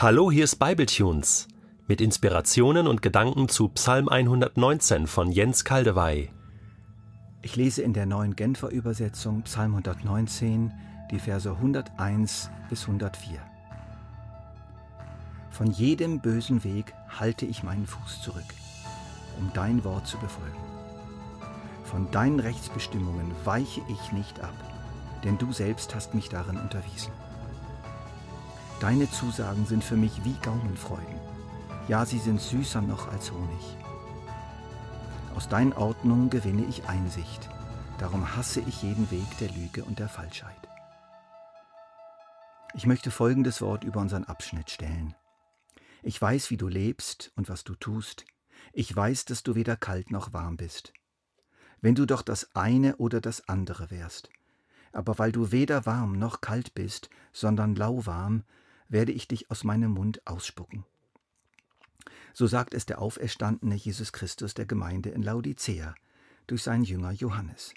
Hallo, hier ist Bibletunes mit Inspirationen und Gedanken zu Psalm 119 von Jens Kaldewey. Ich lese in der neuen Genfer Übersetzung Psalm 119, die Verse 101 bis 104. Von jedem bösen Weg halte ich meinen Fuß zurück, um dein Wort zu befolgen. Von deinen Rechtsbestimmungen weiche ich nicht ab, denn du selbst hast mich darin unterwiesen. Deine Zusagen sind für mich wie Gaumenfreuden. Ja, sie sind süßer noch als Honig. Aus deinen Ordnungen gewinne ich Einsicht. Darum hasse ich jeden Weg der Lüge und der Falschheit. Ich möchte folgendes Wort über unseren Abschnitt stellen. Ich weiß, wie du lebst und was du tust. Ich weiß, dass du weder kalt noch warm bist. Wenn du doch das eine oder das andere wärst. Aber weil du weder warm noch kalt bist, sondern lauwarm, werde ich dich aus meinem Mund ausspucken. So sagt es der auferstandene Jesus Christus der Gemeinde in Laodicea durch seinen Jünger Johannes.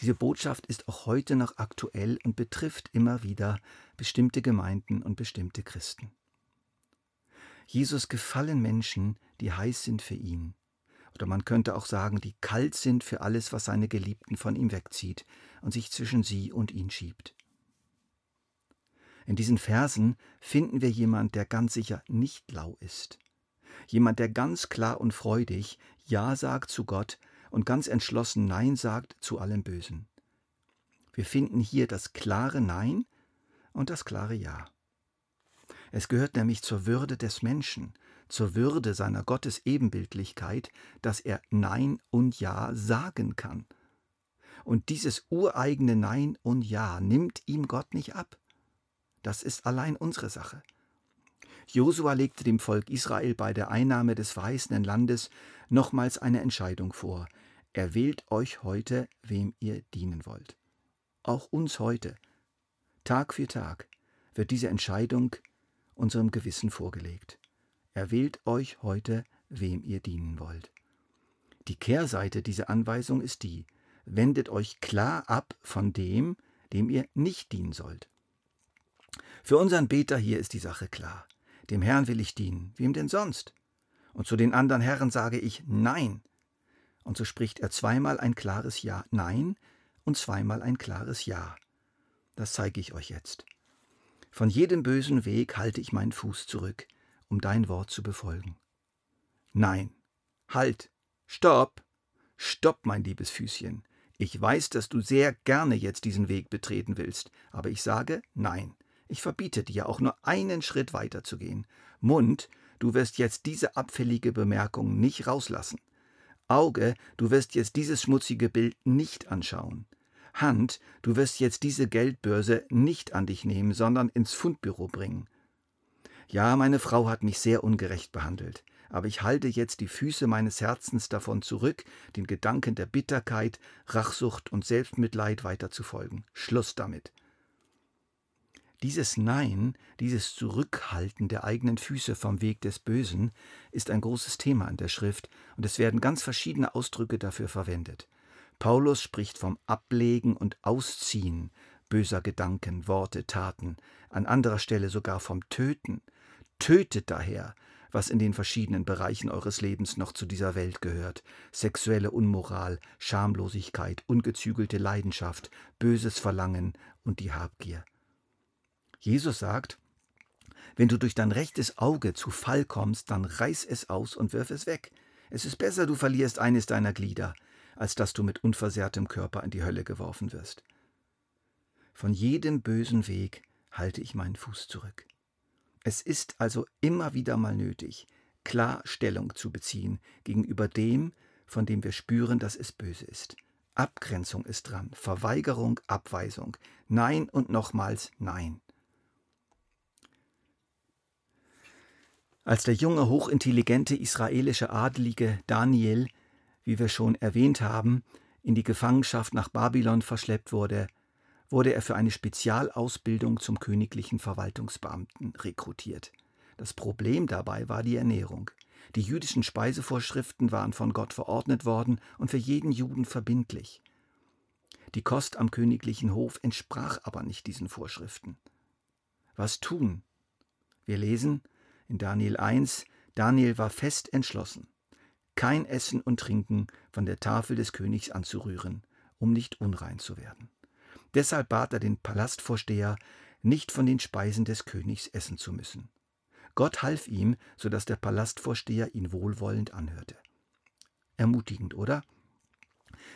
Diese Botschaft ist auch heute noch aktuell und betrifft immer wieder bestimmte Gemeinden und bestimmte Christen. Jesus gefallen Menschen, die heiß sind für ihn. Oder man könnte auch sagen, die kalt sind für alles, was seine Geliebten von ihm wegzieht und sich zwischen sie und ihn schiebt. In diesen Versen finden wir jemand, der ganz sicher nicht lau ist. Jemand, der ganz klar und freudig Ja sagt zu Gott und ganz entschlossen Nein sagt zu allem Bösen. Wir finden hier das klare Nein und das klare Ja. Es gehört nämlich zur Würde des Menschen, zur Würde seiner Gottesebenbildlichkeit, dass er Nein und Ja sagen kann. Und dieses ureigene Nein und Ja nimmt ihm Gott nicht ab. Das ist allein unsere Sache. Josua legte dem Volk Israel bei der Einnahme des verheißenen Landes nochmals eine Entscheidung vor. Er wählt euch heute, wem ihr dienen wollt. Auch uns heute, Tag für Tag, wird diese Entscheidung unserem Gewissen vorgelegt. Er wählt euch heute, wem ihr dienen wollt. Die Kehrseite dieser Anweisung ist die, wendet euch klar ab von dem, dem ihr nicht dienen sollt. Für unseren Beter hier ist die Sache klar. Dem Herrn will ich dienen, wem denn sonst? Und zu den anderen Herren sage ich Nein. Und so spricht er zweimal ein klares Ja, Nein und zweimal ein klares Ja. Das zeige ich euch jetzt. Von jedem bösen Weg halte ich meinen Fuß zurück, um dein Wort zu befolgen. Nein, halt, stopp, stopp, mein liebes Füßchen. Ich weiß, dass du sehr gerne jetzt diesen Weg betreten willst, aber ich sage Nein. Ich verbiete dir auch nur einen Schritt weiter zu gehen. Mund, du wirst jetzt diese abfällige Bemerkung nicht rauslassen. Auge, du wirst jetzt dieses schmutzige Bild nicht anschauen. Hand, du wirst jetzt diese Geldbörse nicht an dich nehmen, sondern ins Fundbüro bringen. Ja, meine Frau hat mich sehr ungerecht behandelt, aber ich halte jetzt die Füße meines Herzens davon zurück, den Gedanken der Bitterkeit, Rachsucht und Selbstmitleid weiter zu folgen. Schluss damit. Dieses Nein, dieses Zurückhalten der eigenen Füße vom Weg des Bösen ist ein großes Thema in der Schrift und es werden ganz verschiedene Ausdrücke dafür verwendet. Paulus spricht vom Ablegen und Ausziehen böser Gedanken, Worte, Taten, an anderer Stelle sogar vom Töten. Tötet daher, was in den verschiedenen Bereichen eures Lebens noch zu dieser Welt gehört. Sexuelle Unmoral, Schamlosigkeit, ungezügelte Leidenschaft, böses Verlangen und die Habgier. Jesus sagt, wenn du durch dein rechtes Auge zu Fall kommst, dann reiß es aus und wirf es weg. Es ist besser, du verlierst eines deiner Glieder, als dass du mit unversehrtem Körper in die Hölle geworfen wirst. Von jedem bösen Weg halte ich meinen Fuß zurück. Es ist also immer wieder mal nötig, klar Stellung zu beziehen gegenüber dem, von dem wir spüren, dass es böse ist. Abgrenzung ist dran, Verweigerung, Abweisung, Nein und nochmals Nein. Als der junge, hochintelligente israelische Adelige Daniel, wie wir schon erwähnt haben, in die Gefangenschaft nach Babylon verschleppt wurde, wurde er für eine Spezialausbildung zum königlichen Verwaltungsbeamten rekrutiert. Das Problem dabei war die Ernährung. Die jüdischen Speisevorschriften waren von Gott verordnet worden und für jeden Juden verbindlich. Die Kost am königlichen Hof entsprach aber nicht diesen Vorschriften. Was tun? Wir lesen in Daniel 1, Daniel war fest entschlossen, kein Essen und Trinken von der Tafel des Königs anzurühren, um nicht unrein zu werden. Deshalb bat er den Palastvorsteher, nicht von den Speisen des Königs essen zu müssen. Gott half ihm, so dass der Palastvorsteher ihn wohlwollend anhörte. Ermutigend, oder?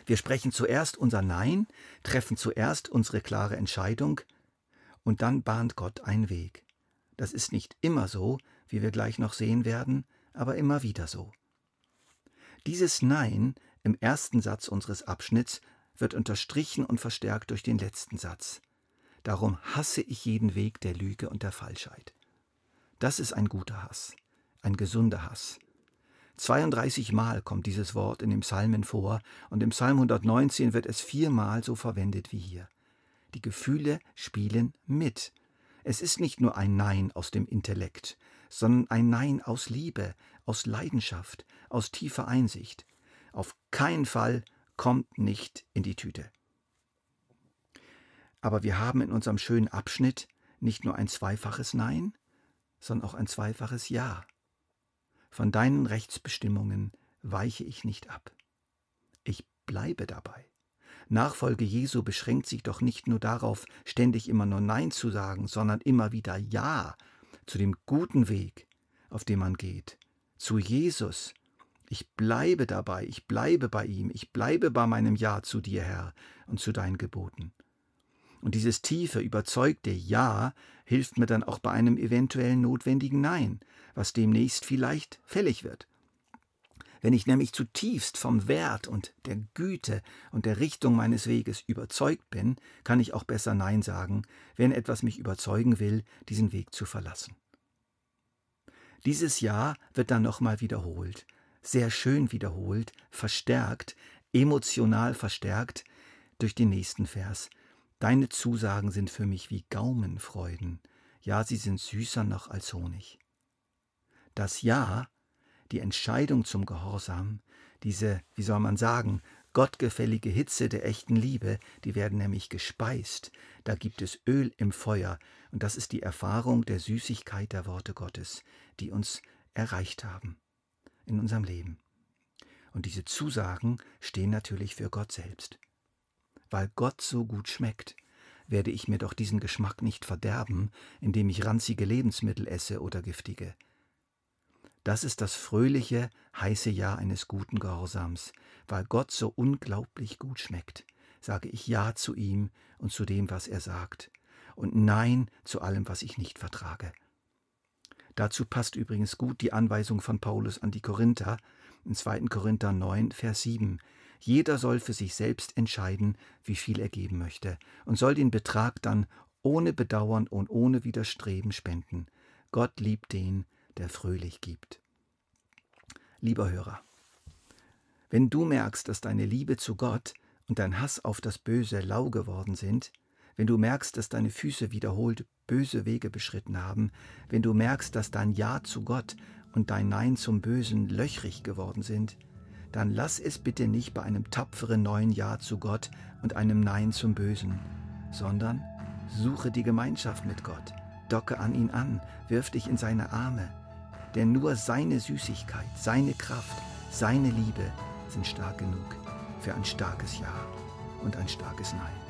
Wir sprechen zuerst unser Nein, treffen zuerst unsere klare Entscheidung, und dann bahnt Gott einen Weg. Das ist nicht immer so, wie wir gleich noch sehen werden, aber immer wieder so. Dieses Nein im ersten Satz unseres Abschnitts wird unterstrichen und verstärkt durch den letzten Satz. Darum hasse ich jeden Weg der Lüge und der Falschheit. Das ist ein guter Hass, ein gesunder Hass. 32 Mal kommt dieses Wort in den Psalmen vor und im Psalm 119 wird es viermal so verwendet wie hier. Die Gefühle spielen mit. Es ist nicht nur ein Nein aus dem Intellekt, sondern ein Nein aus Liebe, aus Leidenschaft, aus tiefer Einsicht. Auf keinen Fall kommt nicht in die Tüte. Aber wir haben in unserem schönen Abschnitt nicht nur ein zweifaches Nein, sondern auch ein zweifaches Ja. Von deinen Rechtsbestimmungen weiche ich nicht ab. Ich bleibe dabei. Nachfolge Jesu beschränkt sich doch nicht nur darauf, ständig immer nur Nein zu sagen, sondern immer wieder Ja zu dem guten Weg, auf dem man geht, zu Jesus. Ich bleibe dabei, ich bleibe bei ihm, ich bleibe bei meinem Ja zu dir, Herr, und zu deinen Geboten. Und dieses tiefe, überzeugte Ja hilft mir dann auch bei einem eventuellen notwendigen Nein, was demnächst vielleicht fällig wird. Wenn ich nämlich zutiefst vom Wert und der Güte und der Richtung meines Weges überzeugt bin, kann ich auch besser Nein sagen, wenn etwas mich überzeugen will, diesen Weg zu verlassen. Dieses Ja wird dann nochmal wiederholt, sehr schön wiederholt, verstärkt, emotional verstärkt durch den nächsten Vers. Deine Zusagen sind für mich wie Gaumenfreuden, ja, sie sind süßer noch als Honig. Das Ja die Entscheidung zum Gehorsam, diese, wie soll man sagen, gottgefällige Hitze der echten Liebe, die werden nämlich gespeist. Da gibt es Öl im Feuer, und das ist die Erfahrung der Süßigkeit der Worte Gottes, die uns erreicht haben in unserem Leben. Und diese Zusagen stehen natürlich für Gott selbst. Weil Gott so gut schmeckt, werde ich mir doch diesen Geschmack nicht verderben, indem ich ranzige Lebensmittel esse oder giftige. Das ist das fröhliche, heiße Ja eines guten Gehorsams. Weil Gott so unglaublich gut schmeckt, sage ich Ja zu ihm und zu dem, was er sagt, und Nein zu allem, was ich nicht vertrage. Dazu passt übrigens gut die Anweisung von Paulus an die Korinther in 2. Korinther 9, Vers 7. Jeder soll für sich selbst entscheiden, wie viel er geben möchte, und soll den Betrag dann ohne Bedauern und ohne Widerstreben spenden. Gott liebt den, der fröhlich gibt. Lieber Hörer, wenn du merkst, dass deine Liebe zu Gott und dein Hass auf das Böse lau geworden sind, wenn du merkst, dass deine Füße wiederholt böse Wege beschritten haben, wenn du merkst, dass dein Ja zu Gott und dein Nein zum Bösen löchrig geworden sind, dann lass es bitte nicht bei einem tapferen neuen Ja zu Gott und einem Nein zum Bösen, sondern suche die Gemeinschaft mit Gott, docke an ihn an, wirf dich in seine Arme, denn nur seine Süßigkeit, seine Kraft, seine Liebe sind stark genug für ein starkes Ja und ein starkes Nein.